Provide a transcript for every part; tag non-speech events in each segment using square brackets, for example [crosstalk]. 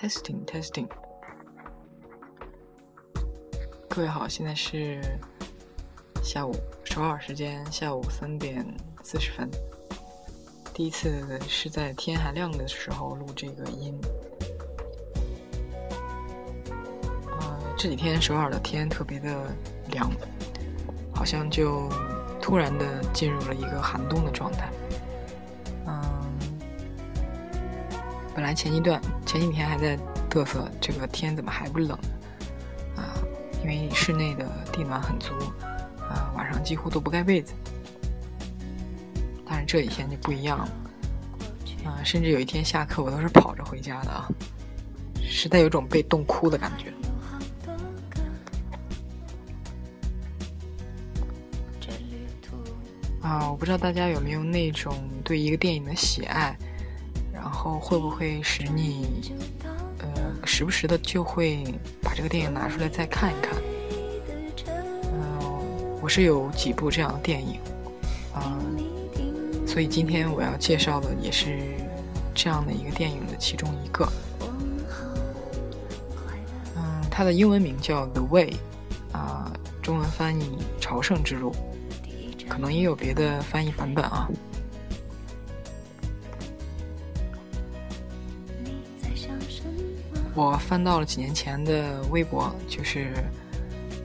Testing, testing。各位好，现在是下午首尔时间下午三点四十分。第一次是在天还亮的时候录这个音。呃，这几天首尔的天特别的凉，好像就突然的进入了一个寒冬的状态。嗯，本来前一段前几天还在嘚瑟，这个天怎么还不冷啊？因为室内的地暖很足，啊，晚上几乎都不盖被子。但是这几天就不一样了，啊，甚至有一天下课我都是跑着回家的啊，实在有种被冻哭的感觉。不知道大家有没有那种对一个电影的喜爱，然后会不会使你，呃，时不时的就会把这个电影拿出来再看一看。嗯，我是有几部这样的电影，啊。所以今天我要介绍的也是这样的一个电影的其中一个。嗯，它的英文名叫《The Way》，啊，中文翻译《朝圣之路》，可能也有别的翻译版本啊。我翻到了几年前的微博，就是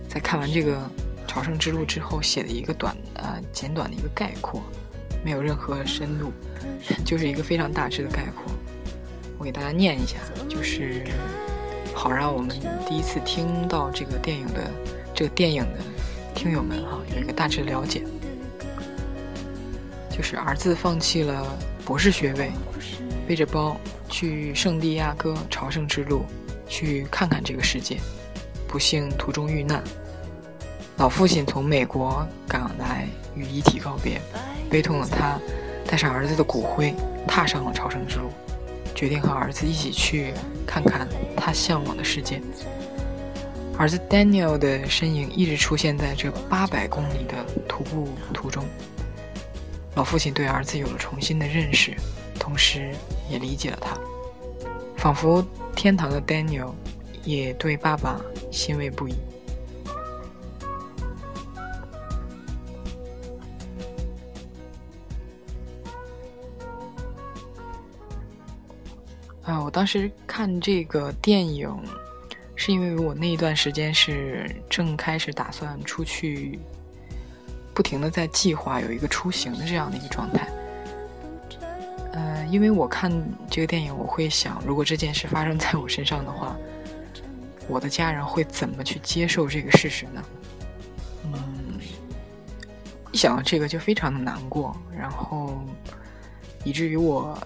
在看完这个《朝圣之路》之后写的一个短呃简短的一个概括。没有任何深度，[laughs] 就是一个非常大致的概括。我给大家念一下，就是好让我们第一次听到这个电影的这个电影的听友们哈有一个大致的了解。就是儿子放弃了博士学位，背着包去圣地亚哥朝圣之路去看看这个世界，不幸途中遇难。老父亲从美国赶来与遗体告别。悲痛的他，带上儿子的骨灰，踏上了朝圣之路，决定和儿子一起去看看他向往的世界。儿子 Daniel 的身影一直出现在这八百公里的徒步途中。老父亲对儿子有了重新的认识，同时也理解了他，仿佛天堂的 Daniel 也对爸爸欣慰不已。啊，我当时看这个电影，是因为我那一段时间是正开始打算出去，不停的在计划有一个出行的这样的一个状态。呃，因为我看这个电影，我会想，如果这件事发生在我身上的话，我的家人会怎么去接受这个事实呢？嗯，一想到这个就非常的难过，然后以至于我。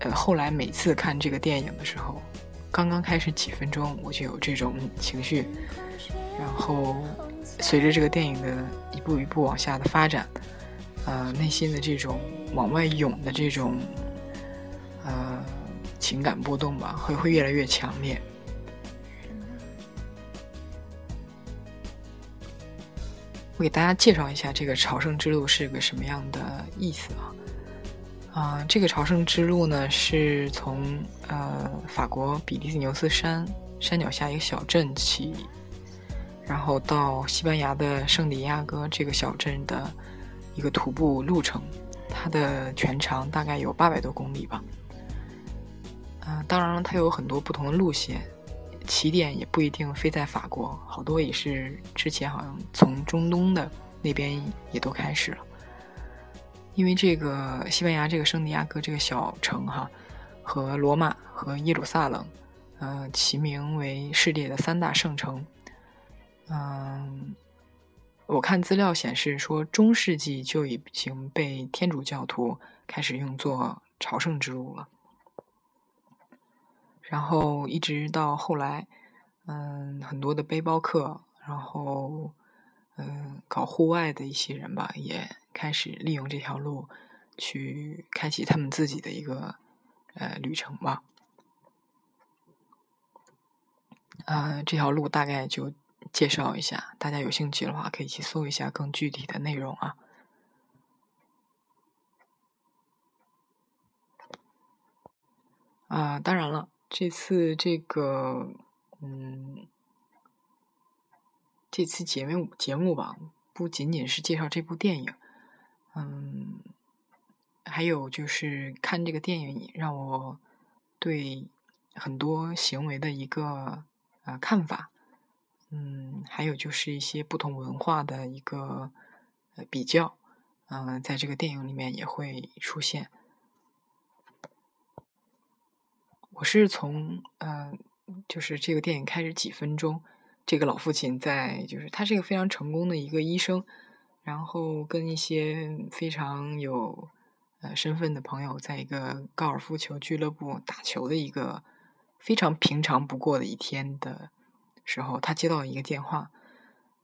呃，后来每次看这个电影的时候，刚刚开始几分钟我就有这种情绪，然后随着这个电影的一步一步往下的发展，呃，内心的这种往外涌的这种呃情感波动吧，会会越来越强烈。我给大家介绍一下这个朝圣之路是个什么样的意思啊？啊，这个朝圣之路呢，是从呃法国比利牛斯山山脚下一个小镇起，然后到西班牙的圣地亚哥这个小镇的一个徒步路程，它的全长大概有八百多公里吧。嗯，当然了，它有很多不同的路线，起点也不一定非在法国，好多也是之前好像从中东的那边也都开始了。因为这个西班牙这个圣地亚哥这个小城哈，和罗马和耶路撒冷，呃，齐名为世界的三大圣城。嗯，我看资料显示说，中世纪就已经被天主教徒开始用作朝圣之路了。然后一直到后来，嗯，很多的背包客，然后嗯，搞户外的一些人吧，也。开始利用这条路去开启他们自己的一个呃旅程吧。呃，这条路大概就介绍一下大家有兴趣的话可以去搜一下更具体的内容啊。啊当然了这次这个嗯这次节目节目吧不仅仅是介绍这部电影嗯还有就是看这个电影让我对很多行为的一个啊看法嗯，还有就是一些不同文化的一个呃比较，嗯，在这个电影里面也会出现。我是从呃，就是这个电影开始几分钟，这个老父亲在，就是他是一个非常成功的一个医生，然后跟一些非常有呃身份的朋友，在一个高尔夫球俱乐部打球的一个非常平常不过的一天的时候，他接到一个电话，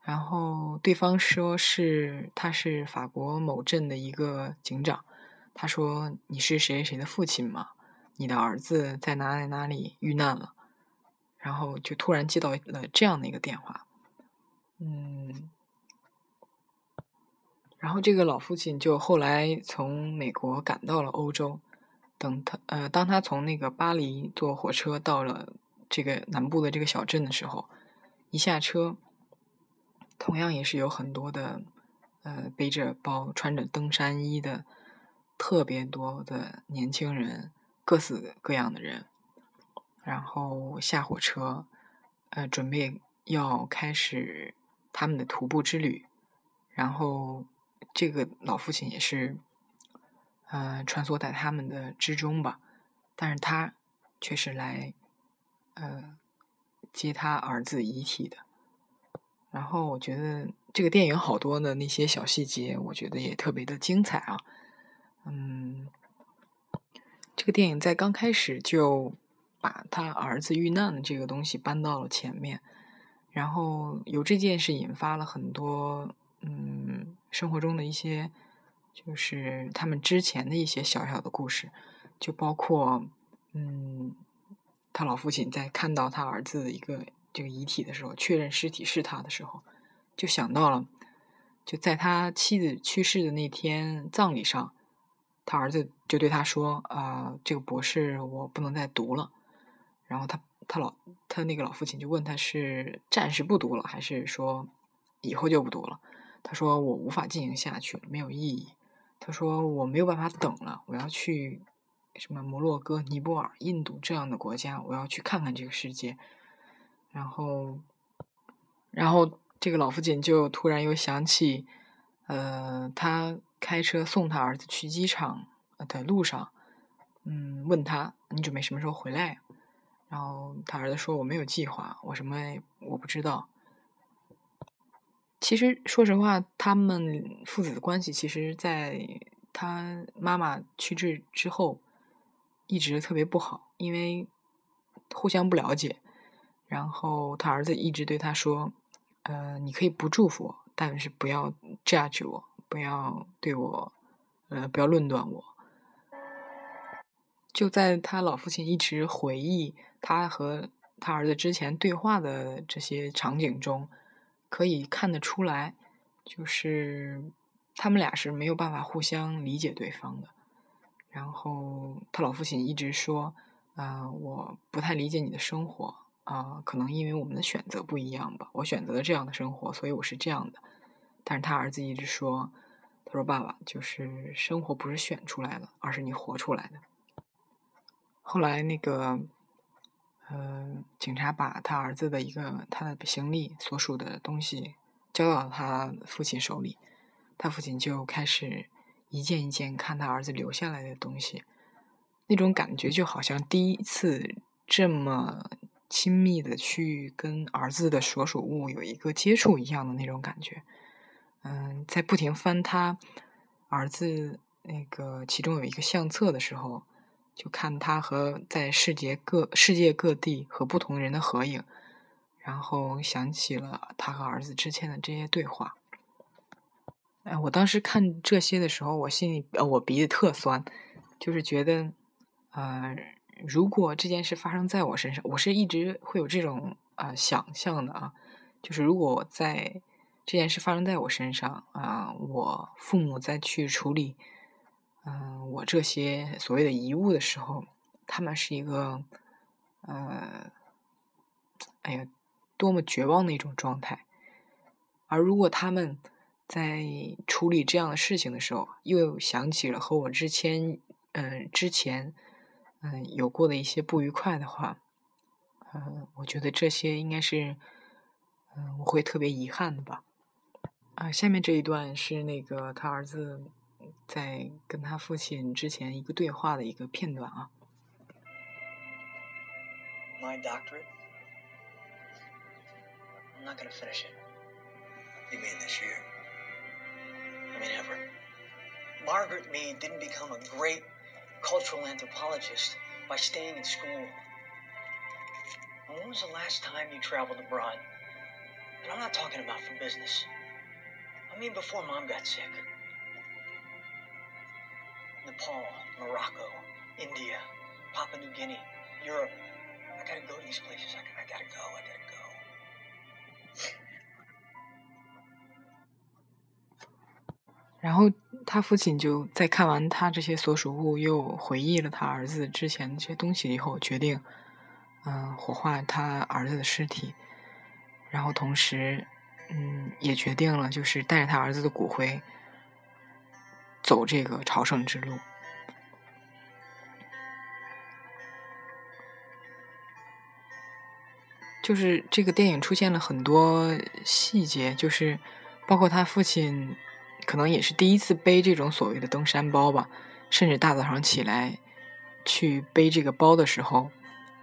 然后对方说是他是法国某镇的一个警长，他说你是谁谁的父亲吗？你的儿子在哪里哪里遇难了，然后就突然接到了这样的一个电话，嗯，然后这个老父亲就后来从美国赶到了欧洲，等他呃，当他从那个巴黎坐火车到了这个南部的这个小镇的时候，一下车，同样也是有很多的呃背着包、穿着登山衣的特别多的年轻人。各式各样的人，然后下火车，呃，准备要开始他们的徒步之旅。然后这个老父亲也是，呃，穿梭在他们的之中吧。但是他却是来，呃，接他儿子遗体的。然后我觉得这个电影好多的那些小细节，我觉得也特别的精彩啊。嗯。这个电影在刚开始就把他儿子遇难的这个东西搬到了前面，然后由这件事引发了很多嗯生活中的一些，就是他们之前的一些小小的故事，就包括嗯他老父亲在看到他儿子的一个这个遗体的时候，确认尸体是他的时候，就想到了就在他妻子去世的那天葬礼上。他儿子就对他说：“啊，这个博士我不能再读了。”然后他他老他那个老父亲就问他是暂时不读了，还是说以后就不读了？他说：“我无法进行下去，没有意义。”他说：“我没有办法等了，我要去什么摩洛哥、尼泊尔、印度这样的国家，我要去看看这个世界。”然后，然后这个老父亲就突然又想起，呃，他。开车送他儿子去机场的路上，嗯，问他你准备什么时候回来？然后他儿子说我没有计划，我什么我不知道。其实说实话，他们父子的关系，其实在他妈妈去世之后，一直特别不好，因为互相不了解。然后他儿子一直对他说：“呃，你可以不祝福我，但是不要 judge 我。”不要对我，呃，不要论断我。就在他老父亲一直回忆他和他儿子之前对话的这些场景中，可以看得出来，就是他们俩是没有办法互相理解对方的。然后他老父亲一直说：“啊，我不太理解你的生活啊，可能因为我们的选择不一样吧。我选择了这样的生活，所以我是这样的。”但是他儿子一直说：“他说爸爸，就是生活不是选出来的，而是你活出来的。”后来那个，呃，警察把他儿子的一个他的行李所属的东西交到了他父亲手里，他父亲就开始一件一件看他儿子留下来的东西，那种感觉就好像第一次这么亲密的去跟儿子的所属物有一个接触一样的那种感觉。嗯，在不停翻他儿子那个其中有一个相册的时候，就看他和在世界各世界各地和不同人的合影，然后想起了他和儿子之前的这些对话。哎，我当时看这些的时候，我心里呃，我鼻子特酸，就是觉得，呃，如果这件事发生在我身上，我是一直会有这种啊想象的啊，就是如果在。这件事发生在我身上啊！我父母在去处理，嗯，我这些所谓的遗物的时候，他们是一个，呃，哎呀，多么绝望的一种状态。而如果他们在处理这样的事情的时候，又想起了和我之前，嗯，之前，嗯，有过的一些不愉快的话，嗯，我觉得这些应该是，嗯，我会特别遗憾的吧。啊，下面这一段是那个他儿子在跟他父亲之前一个对话的一个片段啊。My doctor I'm not gonna finish it. Mean ever. Margaret Mead didn't become a great cultural anthropologist by staying in school. When was the last time you traveled abroad? And I'm not talking about for business. I mean, before mom got sick. Nepal, Morocco, India, Papua New Guinea, Europe. I gotta go to these places. I, I gotta go. I gotta 然后他父亲就在看完他这些所属物，又回忆了他儿子之前这些东西以后，决定，嗯，火化他儿子的尸体，然后同时。嗯，也决定了，就是带着他儿子的骨灰走这个朝圣之路。就是这个电影出现了很多细节，就是包括他父亲可能也是第一次背这种所谓的登山包吧，甚至大早上起来去背这个包的时候，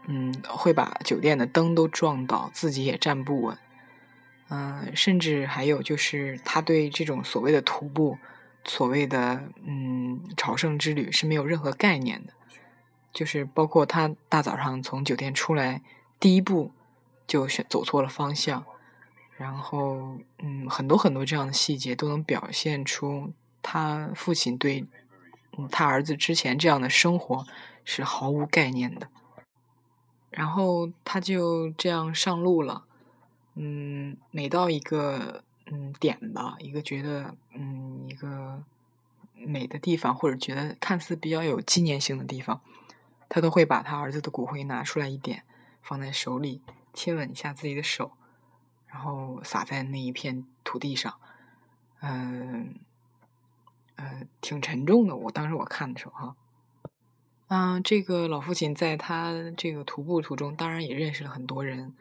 嗯，会把酒店的灯都撞倒，自己也站不稳。嗯，甚至还有就是他对这种所谓的徒步、所谓的嗯朝圣之旅是没有任何概念的，就是包括他大早上从酒店出来，第一步就选走错了方向，然后嗯很多很多这样的细节都能表现出他父亲对嗯他儿子之前这样的生活是毫无概念的，然后他就这样上路了。嗯，每到一个嗯点吧，一个觉得嗯一个美的地方，或者觉得看似比较有纪念性的地方，他都会把他儿子的骨灰拿出来一点，放在手里，亲吻一下自己的手，然后撒在那一片土地上。嗯，呃，挺沉重的。我当时我看的时候，哈，嗯，这个老父亲在他这个徒步途中，当然也认识了很多人，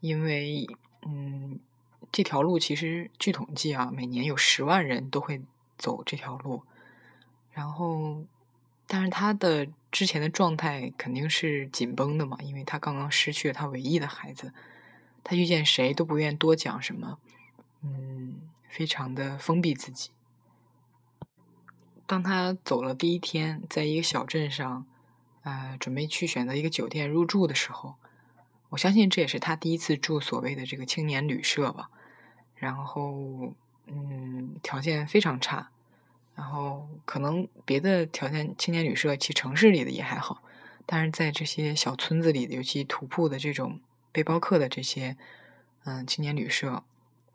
因为。嗯，这条路其实据统计啊，每年有十万人都会走这条路。然后，但是他的之前的状态肯定是紧绷的嘛，因为他刚刚失去了他唯一的孩子，他遇见谁都不愿多讲什么，嗯，非常的封闭自己。当他走了第一天，在一个小镇上，呃，准备去选择一个酒店入住的时候。我相信这也是他第一次住所谓的这个青年旅社吧，然后嗯，条件非常差，然后可能别的条件青年旅社其城市里的也还好，但是在这些小村子里，尤其土铺的这种背包客的这些嗯青年旅社，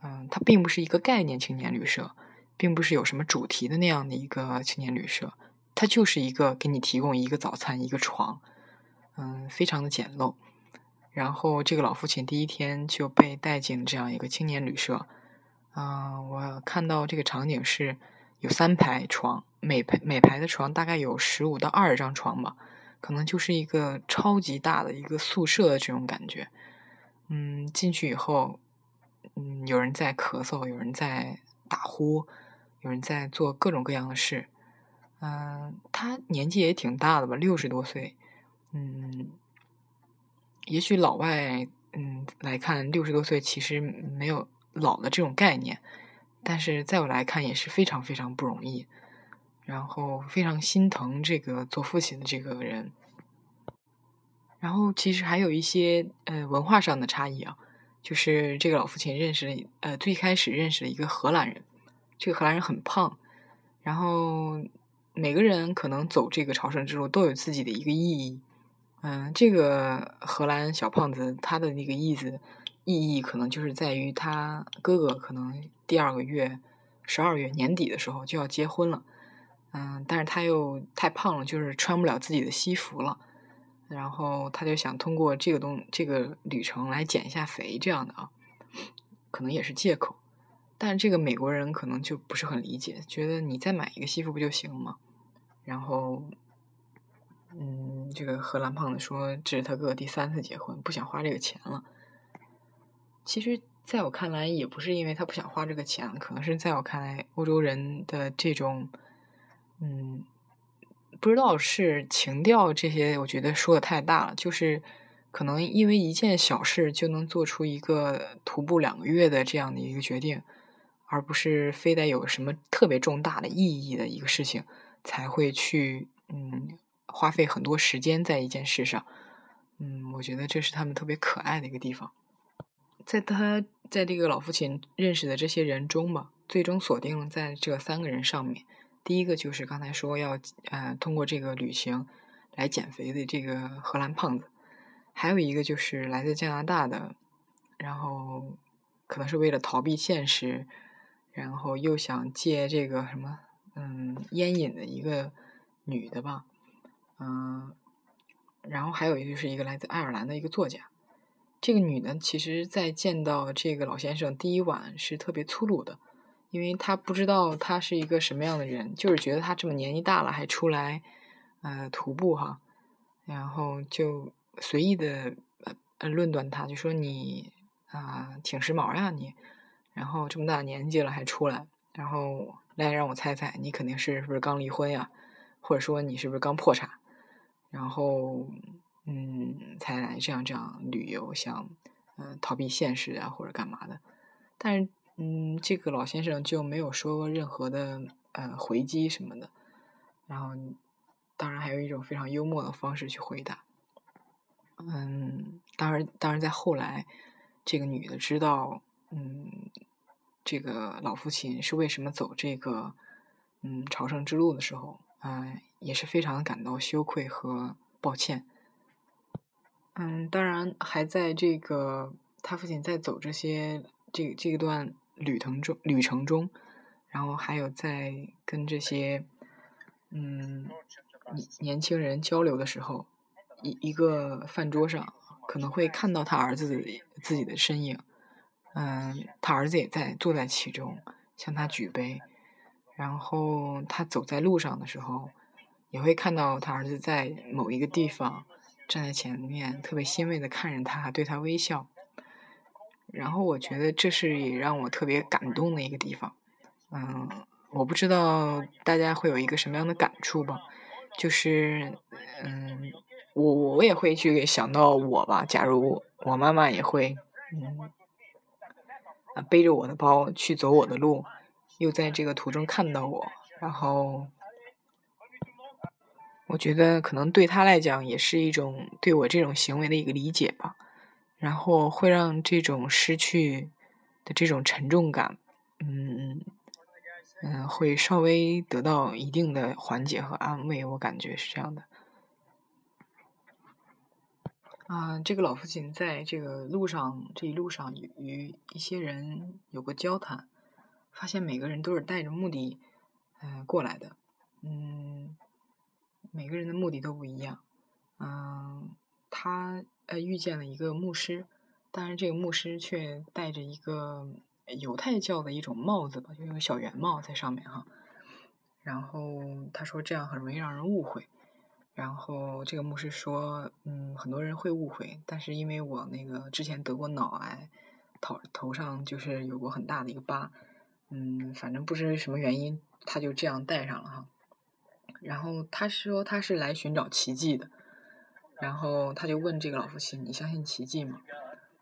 嗯，它并不是一个概念青年旅社，并不是有什么主题的那样的一个青年旅社，它就是一个给你提供一个早餐一个床，嗯，非常的简陋。然后，这个老父亲第一天就被带进这样一个青年旅社。啊，我看到这个场景是有三排床，每排每排的床大概有十五到二十张床吧，可能就是一个超级大的一个宿舍的这种感觉。嗯，进去以后，嗯，有人在咳嗽，有人在打呼，有人在做各种各样的事。嗯，他年纪也挺大的吧，六十多岁。嗯。也许老外嗯来看六十多岁其实没有老的这种概念，但是在我来看也是非常非常不容易，然后非常心疼这个做父亲的这个人。然后其实还有一些呃文化上的差异啊，就是这个老父亲认识了呃最开始认识了一个荷兰人，这个荷兰人很胖，然后每个人可能走这个朝圣之路都有自己的一个意义。嗯，这个荷兰小胖子他的那个意思意义可能就是在于他哥哥可能第二个月十二月年底的时候就要结婚了，嗯，但是他又太胖了，就是穿不了自己的西服了，然后他就想通过这个东这个旅程来减一下肥，这样的啊，可能也是借口。但这个美国人可能就不是很理解，觉得你再买一个西服不就行了吗？然后，嗯，这个荷兰胖子说这是他哥哥第三次结婚，不想花这个钱了。其实，在我看来，也不是因为他不想花这个钱，可能是在我看来，欧洲人的这种，嗯，不知道是情调这些，我觉得说的太大了，就是可能因为一件小事就能做出一个徒步两个月的这样的一个决定。而不是非得有什么特别重大的意义的一个事情，才会去嗯花费很多时间在一件事上。嗯，我觉得这是他们特别可爱的一个地方。在他在这个老父亲认识的这些人中吧，最终锁定在这三个人上面。第一个就是刚才说要呃通过这个旅行来减肥的这个荷兰胖子，还有一个就是来自加拿大的，然后可能是为了逃避现实。然后又想借这个什么，嗯，烟瘾的一个女的吧，嗯，然后还有一个就是一个来自爱尔兰的一个作家。这个女的其实，在见到这个老先生第一晚是特别粗鲁的，因为他不知道他是一个什么样的人，就是觉得他这么年纪大了还出来，呃，徒步哈，然后就随意的呃论断他，就说你啊挺时髦呀你。然后这么大年纪了还出来，然后来让我猜猜，你肯定是不是刚离婚呀？或者说你是不是刚破产？然后嗯，才来这样这样旅游，想嗯逃避现实啊或者干嘛的？但是嗯，这个老先生就没有说过任何的呃回击什么的。然后当然还有一种非常幽默的方式去回答。嗯，当然当然在后来，这个女的知道。嗯，这个老父亲是为什么走这个嗯朝圣之路的时候，嗯，也是非常感到羞愧和抱歉。嗯，当然还在这个他父亲在走这些这这一段旅程中旅程中，然后还有在跟这些嗯年年轻人交流的时候，一一个饭桌上可能会看到他儿子自己的身影。嗯，他儿子也在坐在其中，向他举杯。然后他走在路上的时候，也会看到他儿子在某一个地方站在前面，特别欣慰的看着他，对他微笑。然后我觉得这是也让我特别感动的一个地方。嗯，我不知道大家会有一个什么样的感触吧？就是，嗯，我我也会去想到我吧。假如我妈妈也会，嗯。啊，背着我的包去走我的路，又在这个途中看到我，然后我觉得可能对他来讲也是一种对我这种行为的一个理解吧，然后会让这种失去的这种沉重感，嗯嗯，会稍微得到一定的缓解和安慰，我感觉是这样的。啊，这个老父亲在这个路上这一路上与一些人有过交谈，发现每个人都是带着目的，嗯过来的，嗯，每个人的目的都不一样，嗯，他呃遇见了一个牧师，但是这个牧师却戴着一个犹太教的一种帽子吧，就一个小圆帽在上面哈，然后他说这样很容易让人误会。然后这个牧师说，嗯，很多人会误会，但是因为我那个之前得过脑癌，头头上就是有过很大的一个疤，嗯，反正不知什么原因，他就这样戴上了哈。然后他说他是来寻找奇迹的，然后他就问这个老父亲：“你相信奇迹吗？”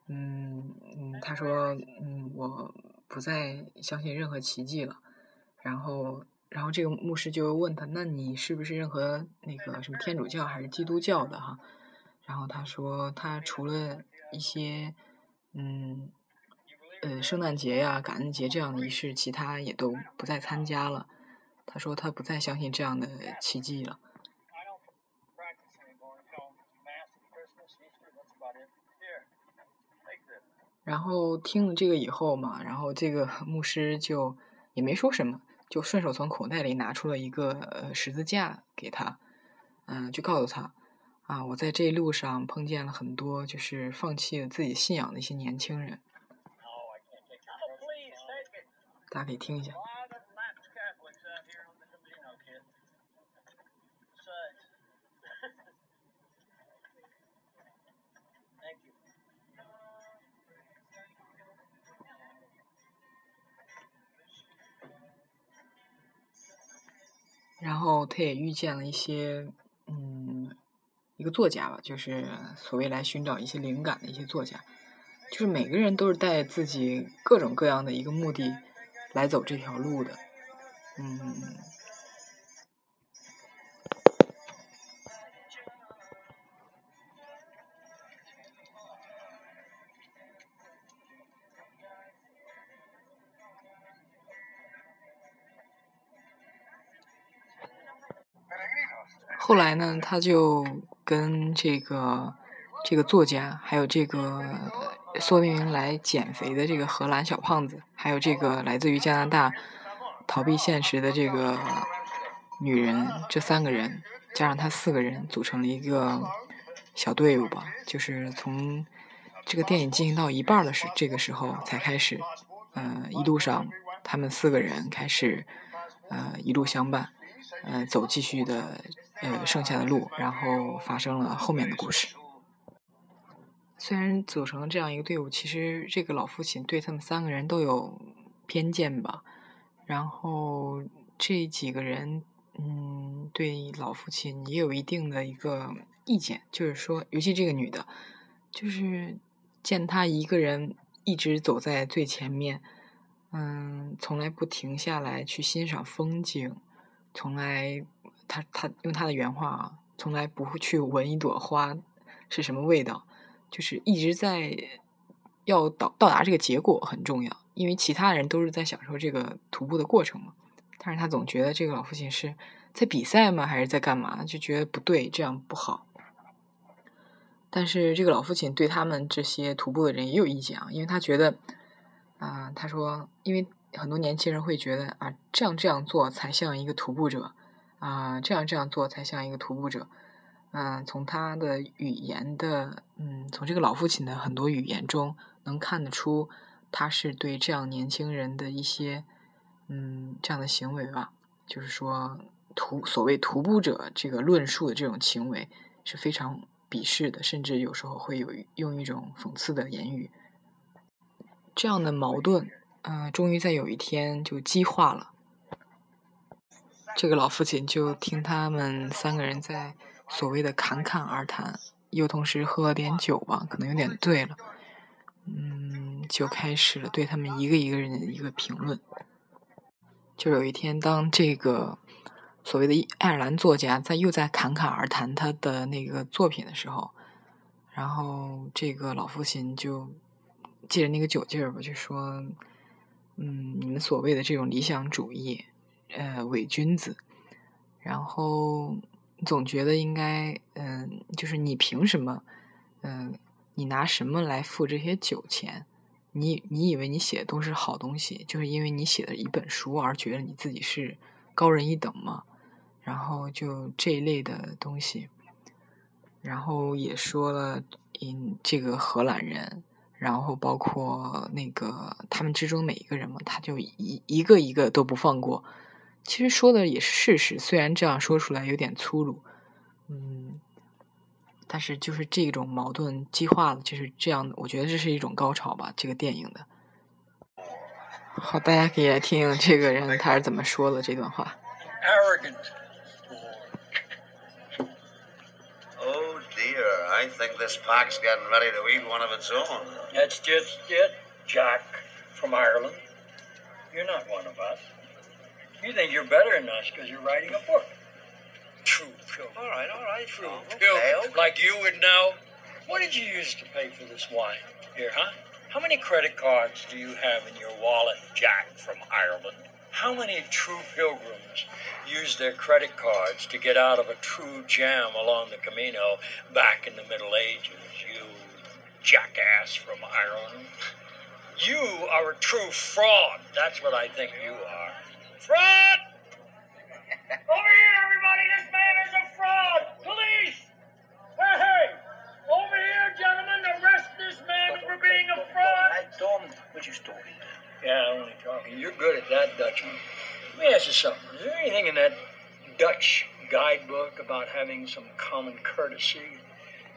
嗯嗯，他说：“嗯，我不再相信任何奇迹了。”然后。然后这个牧师就问他：“那你是不是任何那个什么天主教还是基督教的哈？”然后他说：“他除了一些嗯呃圣诞节呀、感恩节这样的仪式，其他也都不再参加了。”他说他不再相信这样的奇迹了。然后听了这个以后嘛，然后这个 [laughs] 牧师就也没说什么。就顺手从口袋里拿出了一个呃十字架给他，嗯，就告诉他，啊，我在这一路上碰见了很多就是放弃了自己信仰的一些年轻人。大家可以听一下。然后他也遇见了一些，嗯，一个作家吧，就是所谓来寻找一些灵感的一些作家，就是每个人都是带自己各种各样的一个目的来走这条路的，嗯。后来呢，他就跟这个这个作家，还有这个说明来减肥的这个荷兰小胖子，还有这个来自于加拿大逃避现实的这个女人，这三个人加上他四个人，组成了一个小队伍吧。就是从这个电影进行到一半的时，这个时候才开始，呃，一路上他们四个人开始，呃，一路相伴，呃，走继续的。呃，剩下的路，然后发生了后面的故事。虽然组成了这样一个队伍，其实这个老父亲对他们三个人都有偏见吧。然后这几个人，嗯，对老父亲也有一定的一个意见，就是说，尤其这个女的，就是见她一个人一直走在最前面，嗯，从来不停下来去欣赏风景，从来。他他用他的原话啊，从来不会去闻一朵花是什么味道，就是一直在要到到达这个结果很重要，因为其他人都是在享受这个徒步的过程嘛。但是他总觉得这个老父亲是在比赛吗，还是在干嘛？就觉得不对，这样不好。但是这个老父亲对他们这些徒步的人也有意见啊，因为他觉得啊，他说，因为很多年轻人会觉得啊，这样这样做才像一个徒步者。啊，这样这样做才像一个徒步者。嗯，从他的语言的，嗯，从这个老父亲的很多语言中，能看得出他是对这样年轻人的一些，嗯，这样的行为吧，就是说徒所谓徒步者这个论述的这种行为是非常鄙视的，甚至有时候会有用一种讽刺的言语。这样的矛盾，嗯，终于在有一天就激化了。这个老父亲就听他们三个人在所谓的侃侃而谈，又同时喝了点酒吧，可能有点醉了，嗯，就开始了对他们一个一个人的一个评论。就有一天，当这个所谓的爱尔兰作家在又在侃侃而谈他的那个作品的时候，然后这个老父亲就借着那个酒劲儿吧，就说：“嗯，你们所谓的这种理想主义。”呃，伪君子，然后总觉得应该，嗯，就是你凭什么，嗯，你拿什么来付这些酒钱？你你以为你写的都是好东西，就是因为你写的一本书而觉得你自己是高人一等吗？然后就这一类的东西，然后也说了，嗯，这个荷兰人，然后包括那个他们之中每一个人嘛，他就一一个一个都不放过。其实说的也是事实，虽然这样说出来有点粗鲁，嗯，但是就是这种矛盾激化了，就是这样的。我觉得这是一种高潮吧，这个电影的。好，大家可以来听这个人他是怎么说的这段话。Arrogant. Oh dear, I think this park's getting ready to eat one of its own. That's just it, Jack from Ireland. You're not one of us. You think you're better than us because you're writing a book. True pilgrim. All right, all right. True okay, pilgrim. okay. Like you would know. What did you use to pay for this wine? Here, huh? How many credit cards do you have in your wallet, Jack from Ireland? How many true pilgrims use their credit cards to get out of a true jam along the Camino back in the Middle Ages? You jackass from Ireland. You are a true fraud. That's what I think you are. Fraud! Over here, everybody! This man is a fraud! Police! Hey, hey! Over here, gentlemen! Arrest this man for being a fraud! I told him what you're talking I'm only talking. You're good at that, Dutchman. Let me ask you something. Is there anything in that Dutch guidebook about having some common courtesy,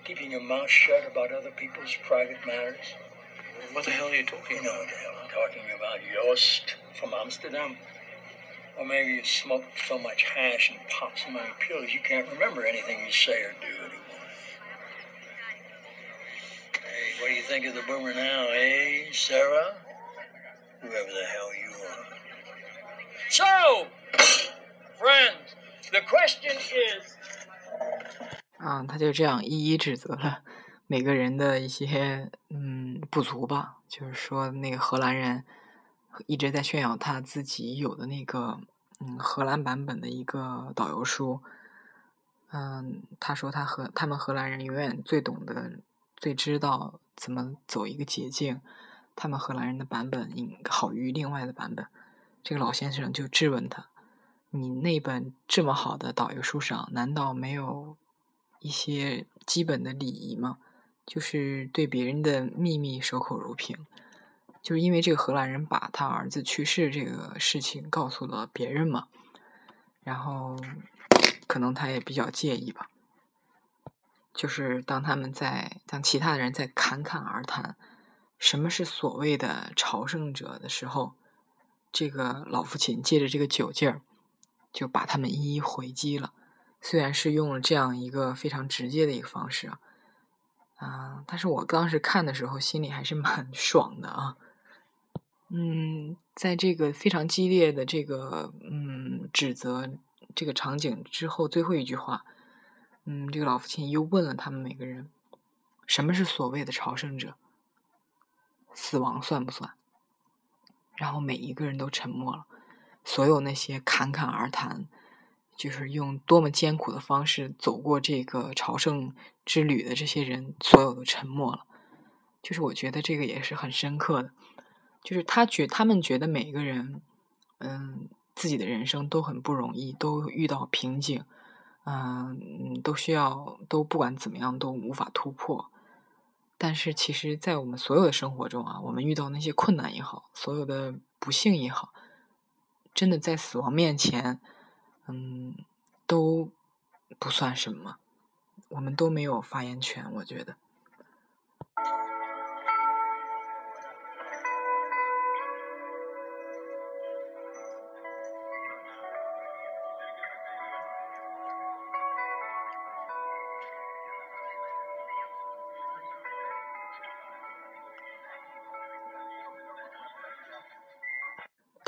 keeping your mouth shut about other people's private matters? What the hell are you talking about? You know what the hell I'm talking about. Joost from Amsterdam. Or maybe you smoked so much hash and popped so many pills you can't remember anything you say or do anymore. Hey, what do you think of the boomer now, eh, Sarah? Whoever the hell you are. So, [coughs] friends, the question is 啊，他就这样一一指责了每个人的一些嗯不足吧，就是说那个荷兰人 一直在炫耀他自己有的那个嗯荷兰版本的一个导游书，嗯，他说他和他们荷兰人永远最懂得、最知道怎么走一个捷径，他们荷兰人的版本应好于另外的版本。这个老先生就质问他：“你那本这么好的导游书上，难道没有一些基本的礼仪吗？就是对别人的秘密守口如瓶。”就是因为这个荷兰人把他儿子去世这个事情告诉了别人嘛，然后可能他也比较介意吧。就是当他们在当其他的人在侃侃而谈什么是所谓的朝圣者的时候，这个老父亲借着这个酒劲儿，就把他们一一回击了。虽然是用了这样一个非常直接的一个方式啊，啊，但是我当时看的时候心里还是蛮 [laughs] 爽的啊。嗯，在这个非常激烈的这个嗯指责这个场景之后，最后一句话，嗯，这个老父亲又问了他们每个人，什么是所谓的朝圣者？死亡算不算？然后每一个人都沉默了，所有那些侃侃而谈，就是用多么艰苦的方式走过这个朝圣之旅的这些人，所有都沉默了。就是我觉得这个也是很深刻的。就是他觉他们觉得每个人，嗯，自己的人生都很不容易，都遇到瓶颈，嗯，都需要都不管怎么样都无法突破。但是其实，在我们所有的生活中啊，我们遇到那些困难也好，所有的不幸也好，真的在死亡面前，嗯，都不算什么，我们都没有发言权，我觉得。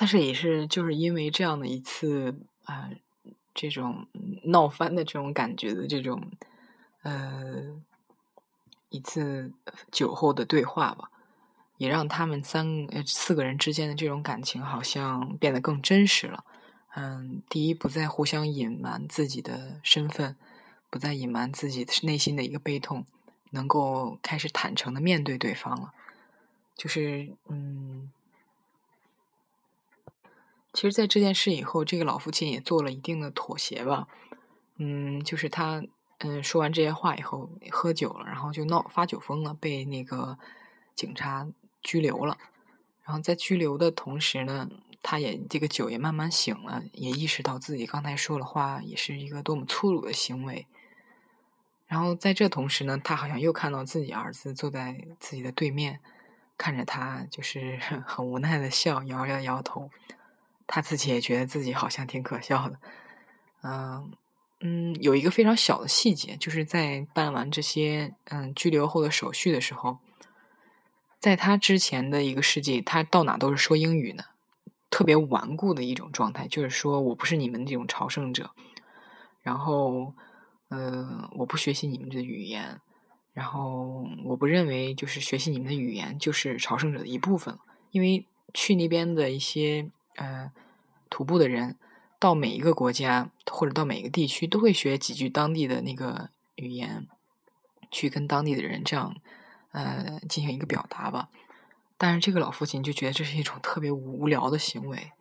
但是也是就是因为这样的一次啊、呃，这种闹翻的这种感觉的这种呃一次酒后的对话吧，也让他们三呃四个人之间的这种感情好像变得更真实了。嗯，第一，不再互相隐瞒自己的身份，不再隐瞒自己内心的一个悲痛，能够开始坦诚的面对对方了。就是嗯。其实，在这件事以后，这个老父亲也做了一定的妥协吧。嗯，就是他，嗯，说完这些话以后，喝酒了，然后就闹发酒疯了，被那个警察拘留了。然后在拘留的同时呢，他也这个酒也慢慢醒了，也意识到自己刚才说的话也是一个多么粗鲁的行为。然后在这同时呢，他好像又看到自己儿子坐在自己的对面，看着他，就是 [laughs] 很无奈的笑，摇摇摇头。他自己也觉得自己好像挺可笑的，嗯嗯，有一个非常小的细节，就是在办完这些嗯拘留后的手续的时候，在他之前的一个世纪，他到哪都是说英语的，特别顽固的一种状态，就是说我不是你们这种朝圣者，然后呃我不学习你们的语言，然后我不认为就是学习你们的语言就是朝圣者的一部分，因为去那边的一些。呃，徒步的人到每一个国家或者到每一个地区，都会学几句当地的那个语言，去跟当地的人这样呃进行一个表达吧。但是这个老父亲就觉得这是一种特别无聊的行为，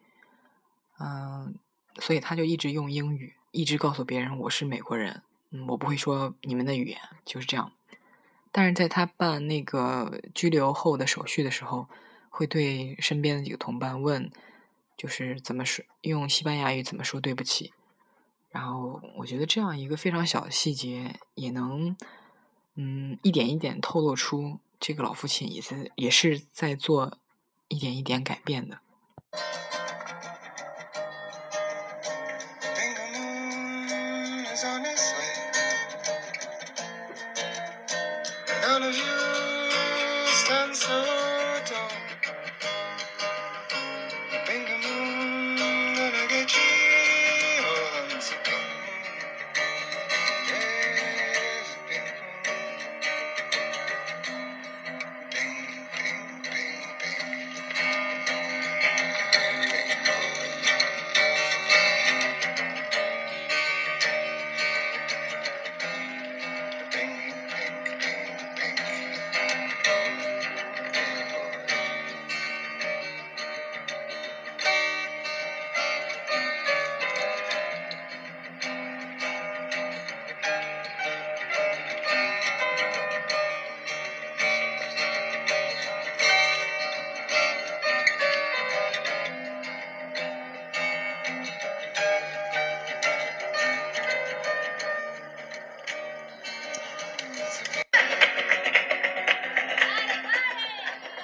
嗯，所以他就一直用英语，一直告诉别人我是美国人，嗯，我不会说你们的语言，就是这样。但是在他办那个拘留后的手续的时候，会对身边的几个同伴问。就是怎么说用西班牙语怎么说对不起。然后我觉得这样一个非常小的细节，也能嗯一点一点透露出这个老父亲也是也是在做一点一点改变的。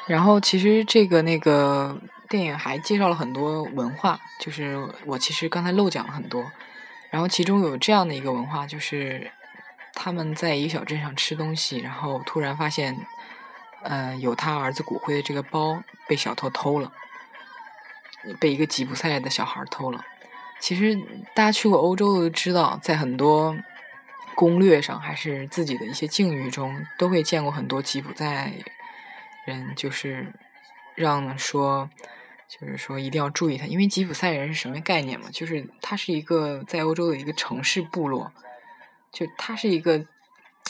然后其实这个那个电影还介绍了很多文化，就是我其实刚才漏讲了很多。然后其中有这样的一个文化，就是他们在一个小镇上吃东西，然后突然发现，呃，有他儿子骨灰的这个包被小偷偷了，被一个吉普赛的小孩偷了。其实大家去过欧洲都知道，在很多攻略上，还是自己的一些境遇中，都会见过很多吉普赛。人就是让说，就是说一定要注意他，因为吉普赛人是什么概念嘛？就是他是一个在欧洲的一个城市部落，就他是一个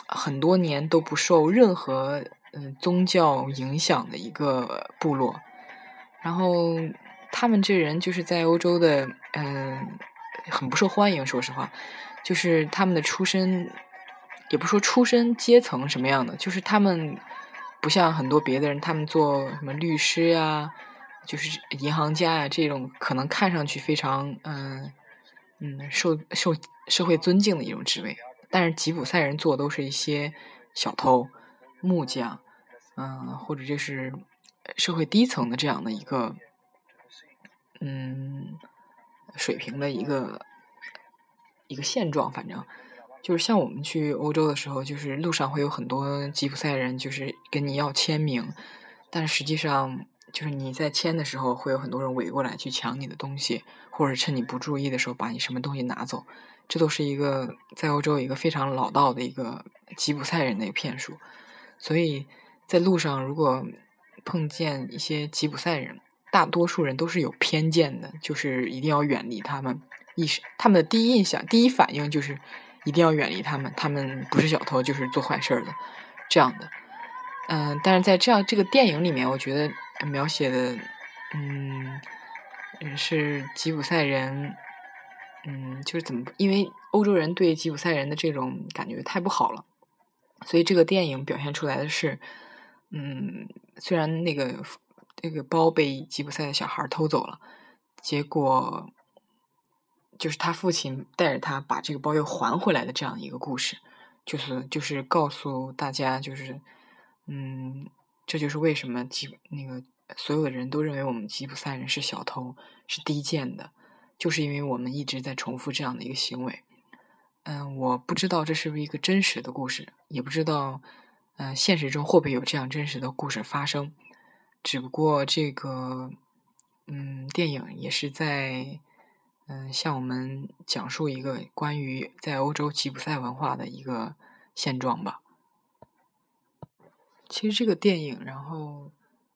很多年都不受任何嗯宗教影响的一个部落。然后他们这人就是在欧洲的嗯很不受欢迎，说实话，就是他们的出身也不说出身阶层什么样的，就是他们。不像很多别的人，他们做什么律师呀，就是银行家呀，这种可能看上去非常嗯嗯受受社会尊敬的一种职位，但是吉普赛人做都是一些小偷、木匠，嗯，或者就是社会低层的这样的一个嗯水平的一个一个现状，反正。就是像我们去欧洲的时候，就是路上会有很多吉普赛人，就是跟你要签名，但实际上就是你在签的时候，会有很多人围过来去抢你的东西，或者趁你不注意的时候把你什么东西拿走，这都是一个在欧洲一个非常老道的一个吉普赛人的骗术。所以在路上如果碰见一些吉普赛人，大多数人都是有偏见的，就是一定要远离他们，意识他们的第一印象、第一反应就是。一定要远离他们，他们不是小偷就是做坏事的，这样的。嗯，但是在这样这个电影里面，我觉得描写的，嗯，是吉普赛人，嗯，就是怎么，因为欧洲人对吉普赛人的这种感觉太不好了，所以这个电影表现出来的是，嗯，虽然那个那个包被吉普赛的小孩偷走了，结果。就是他父亲带着他把这个包又还回来的这样一个故事，就是就是告诉大家，就是嗯，这就是为什么吉那个所有的人都认为我们吉普赛人是小偷，是低贱的，就是因为我们一直在重复这样的一个行为。嗯，我不知道这是不是一个真实的故事，也不知道嗯现实中会不会有这样真实的故事发生。只不过这个嗯电影也是在。嗯，向我们讲述一个关于在欧洲吉普赛文化的一个现状吧。其实这个电影，然后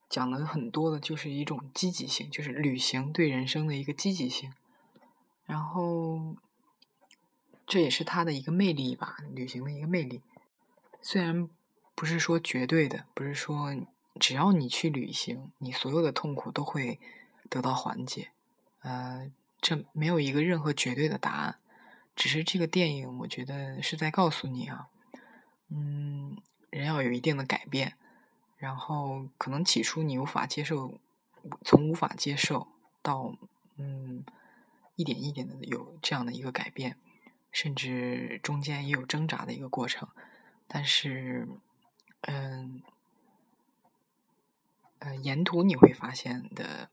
讲了很多的，就是一种积极性，就是旅行对人生的一个积极性。然后这也是它的一个魅力吧，旅行的一个魅力。虽然不是说绝对的，不是说只要你去旅行，你所有的痛苦都会得到缓解。呃。这没有一个任何绝对的答案，只是这个电影，我觉得是在告诉你啊，嗯，人要有一定的改变，然后可能起初你无法接受，从无法接受到嗯，一点一点的有这样的一个改变，甚至中间也有挣扎的一个过程。但是，嗯，呃，沿途你会发现的，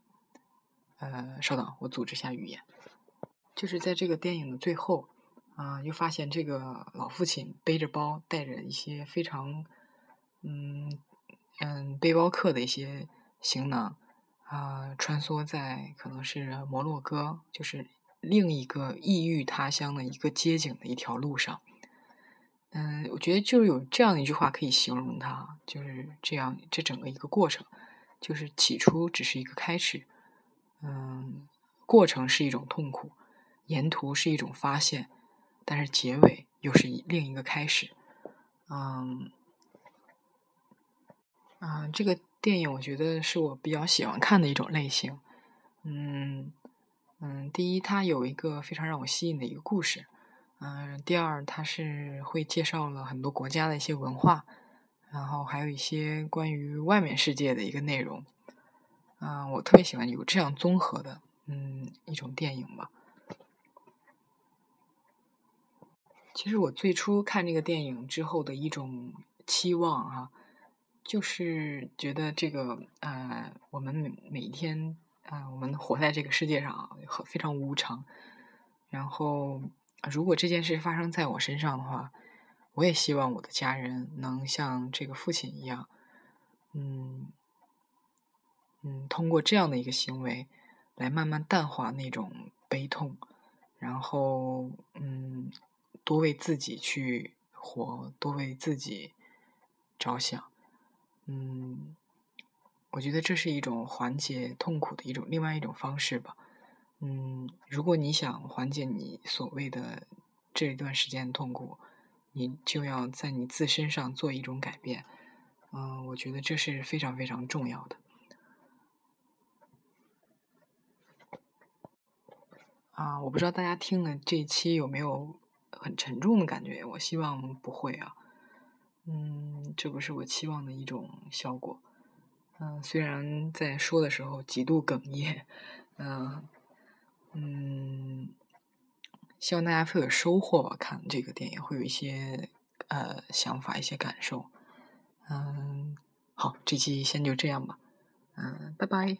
呃，稍等，我组织一下语言。就是在这个电影的最后，啊，又发现这个老父亲背着包，带着一些非常，嗯嗯，背包客的一些行囊，啊，穿梭在可能是摩洛哥，就是另一个异域他乡的一个街景的一条路上。嗯，我觉得就是有这样一句话可以形容他，就是这样，这整个一个过程，就是起初只是一个开始，嗯，过程是一种痛苦，沿途是一种发现，但是结尾又是另一个开始，嗯，啊，这个电影我觉得是我比较喜欢看的一种类型，嗯嗯，第一，它有一个非常让我吸引的一个故事。嗯，第二，它是会介绍了很多国家的一些文化，然后还有一些关于外面世界的一个内容。嗯，我特别喜欢有这样综合的，嗯，一种电影吧。其实我最初看这个电影之后的一种期望啊，就是觉得这个呃，我们每每天啊，我们活在这个世界上非常无常，然后。如果这件事发生在我身上的话，我也希望我的家人能像这个父亲一样，嗯嗯，通过这样的一个行为来慢慢淡化那种悲痛，然后嗯，多为自己去活，多为自己着想，嗯，我觉得这是一种缓解痛苦的一种另外一种方式吧。嗯，如果你想缓解你所谓的这一段时间的痛苦，你就要在你自身上做一种改变。嗯，我觉得这是非常非常重要的。啊，我不知道大家听了这一期有没有很沉重的感觉？我希望不会啊。嗯，这不是我期望的一种效果。嗯，虽然在说的时候极度哽咽，嗯。嗯，希望大家会有收获吧。看这个电影会有一些呃想法、一些感受。嗯，好，这期先就这样吧。嗯，拜拜。